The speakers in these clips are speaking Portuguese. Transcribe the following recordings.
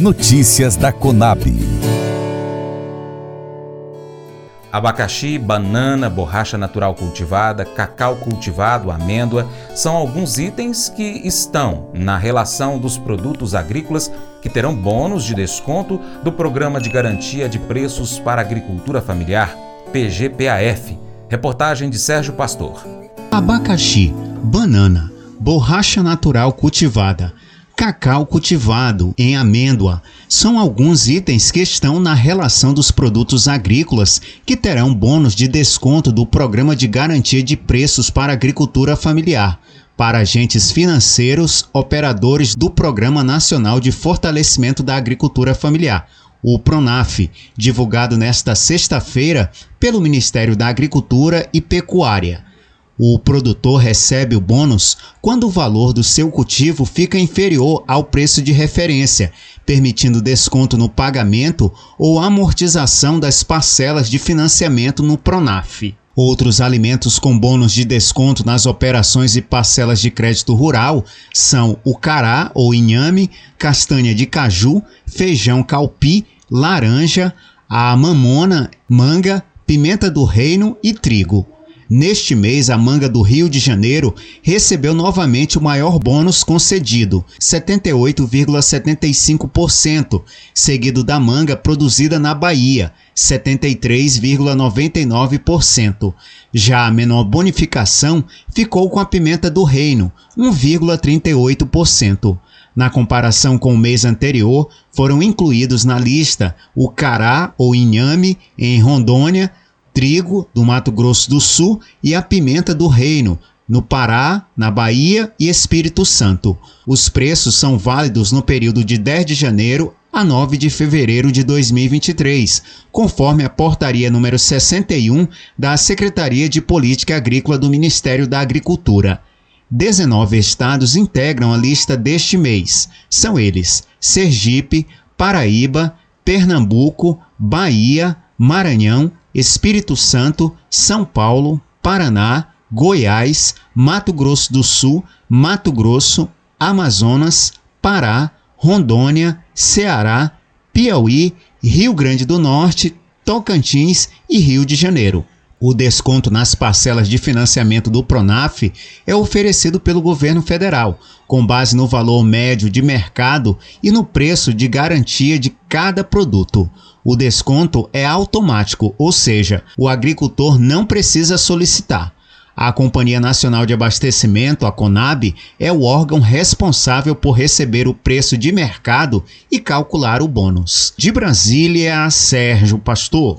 Notícias da Conab. Abacaxi, banana, borracha natural cultivada, cacau cultivado, amêndoa são alguns itens que estão na relação dos produtos agrícolas que terão bônus de desconto do Programa de Garantia de Preços para Agricultura Familiar, PGPAF. Reportagem de Sérgio Pastor. Abacaxi, banana, borracha natural cultivada, cacau cultivado em amêndoa são alguns itens que estão na relação dos produtos agrícolas que terão bônus de desconto do Programa de Garantia de Preços para Agricultura Familiar para agentes financeiros operadores do Programa Nacional de Fortalecimento da Agricultura Familiar, o PRONAF, divulgado nesta sexta-feira pelo Ministério da Agricultura e Pecuária. O produtor recebe o bônus quando o valor do seu cultivo fica inferior ao preço de referência, permitindo desconto no pagamento ou amortização das parcelas de financiamento no Pronaf. Outros alimentos com bônus de desconto nas operações e parcelas de crédito rural são o cará ou inhame, castanha de caju, feijão calpi, laranja, a mamona, manga, pimenta do reino e trigo. Neste mês, a manga do Rio de Janeiro recebeu novamente o maior bônus concedido, 78,75%, seguido da manga produzida na Bahia, 73,99%. Já a menor bonificação ficou com a pimenta do Reino, 1,38%. Na comparação com o mês anterior, foram incluídos na lista o cará ou inhame em Rondônia, trigo do Mato Grosso do Sul e a pimenta do Reino, no Pará, na Bahia e Espírito Santo. Os preços são válidos no período de 10 de janeiro a 9 de fevereiro de 2023, conforme a portaria número 61 da Secretaria de Política Agrícola do Ministério da Agricultura. 19 estados integram a lista deste mês. São eles: Sergipe, Paraíba, Pernambuco, Bahia, Maranhão, Espírito Santo, São Paulo, Paraná, Goiás, Mato Grosso do Sul, Mato Grosso, Amazonas, Pará, Rondônia, Ceará, Piauí, Rio Grande do Norte, Tocantins e Rio de Janeiro. O desconto nas parcelas de financiamento do Pronaf é oferecido pelo governo federal, com base no valor médio de mercado e no preço de garantia de cada produto. O desconto é automático, ou seja, o agricultor não precisa solicitar. A Companhia Nacional de Abastecimento, a CONAB, é o órgão responsável por receber o preço de mercado e calcular o bônus. De Brasília, Sérgio Pastor.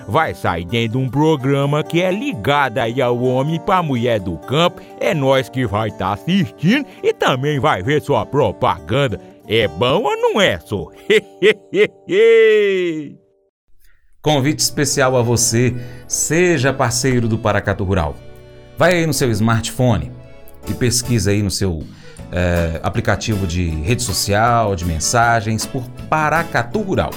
vai sair dentro de um programa que é ligado aí ao homem para mulher do campo. É nós que vai estar tá assistindo e também vai ver sua propaganda. É bom ou não é, só? Convite especial a você, seja parceiro do Paracato Rural. Vai aí no seu smartphone e pesquisa aí no seu é, aplicativo de rede social, de mensagens, por Paracatu Rural.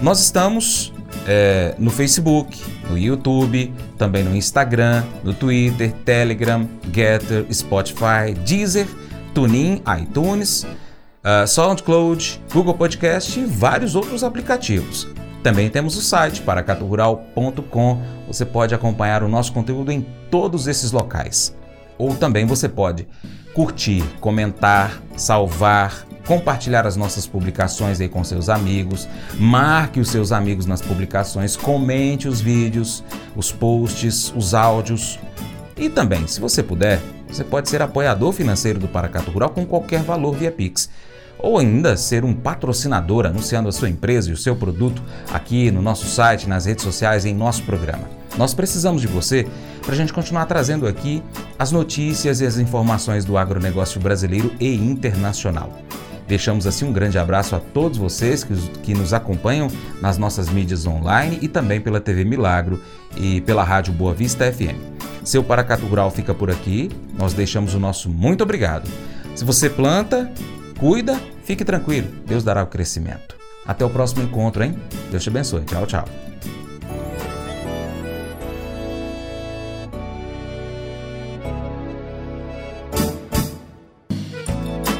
Nós estamos é, no Facebook, no YouTube, também no Instagram, no Twitter, Telegram, Getter, Spotify, Deezer, TuneIn, iTunes, uh, SoundCloud, Google Podcast e vários outros aplicativos. Também temos o site paracaturural.com. Você pode acompanhar o nosso conteúdo em todos esses locais. Ou também você pode curtir, comentar, salvar, compartilhar as nossas publicações aí com seus amigos, marque os seus amigos nas publicações, comente os vídeos, os posts, os áudios. E também, se você puder, você pode ser apoiador financeiro do Paracato Rural com qualquer valor via Pix. Ou ainda ser um patrocinador anunciando a sua empresa e o seu produto aqui no nosso site, nas redes sociais, em nosso programa. Nós precisamos de você para a gente continuar trazendo aqui as notícias e as informações do agronegócio brasileiro e internacional. Deixamos assim um grande abraço a todos vocês que, que nos acompanham nas nossas mídias online e também pela TV Milagro e pela Rádio Boa Vista FM. Seu Paracato Rural fica por aqui, nós deixamos o nosso muito obrigado. Se você planta, cuida, fique tranquilo, Deus dará o crescimento. Até o próximo encontro, hein? Deus te abençoe. Tchau, tchau.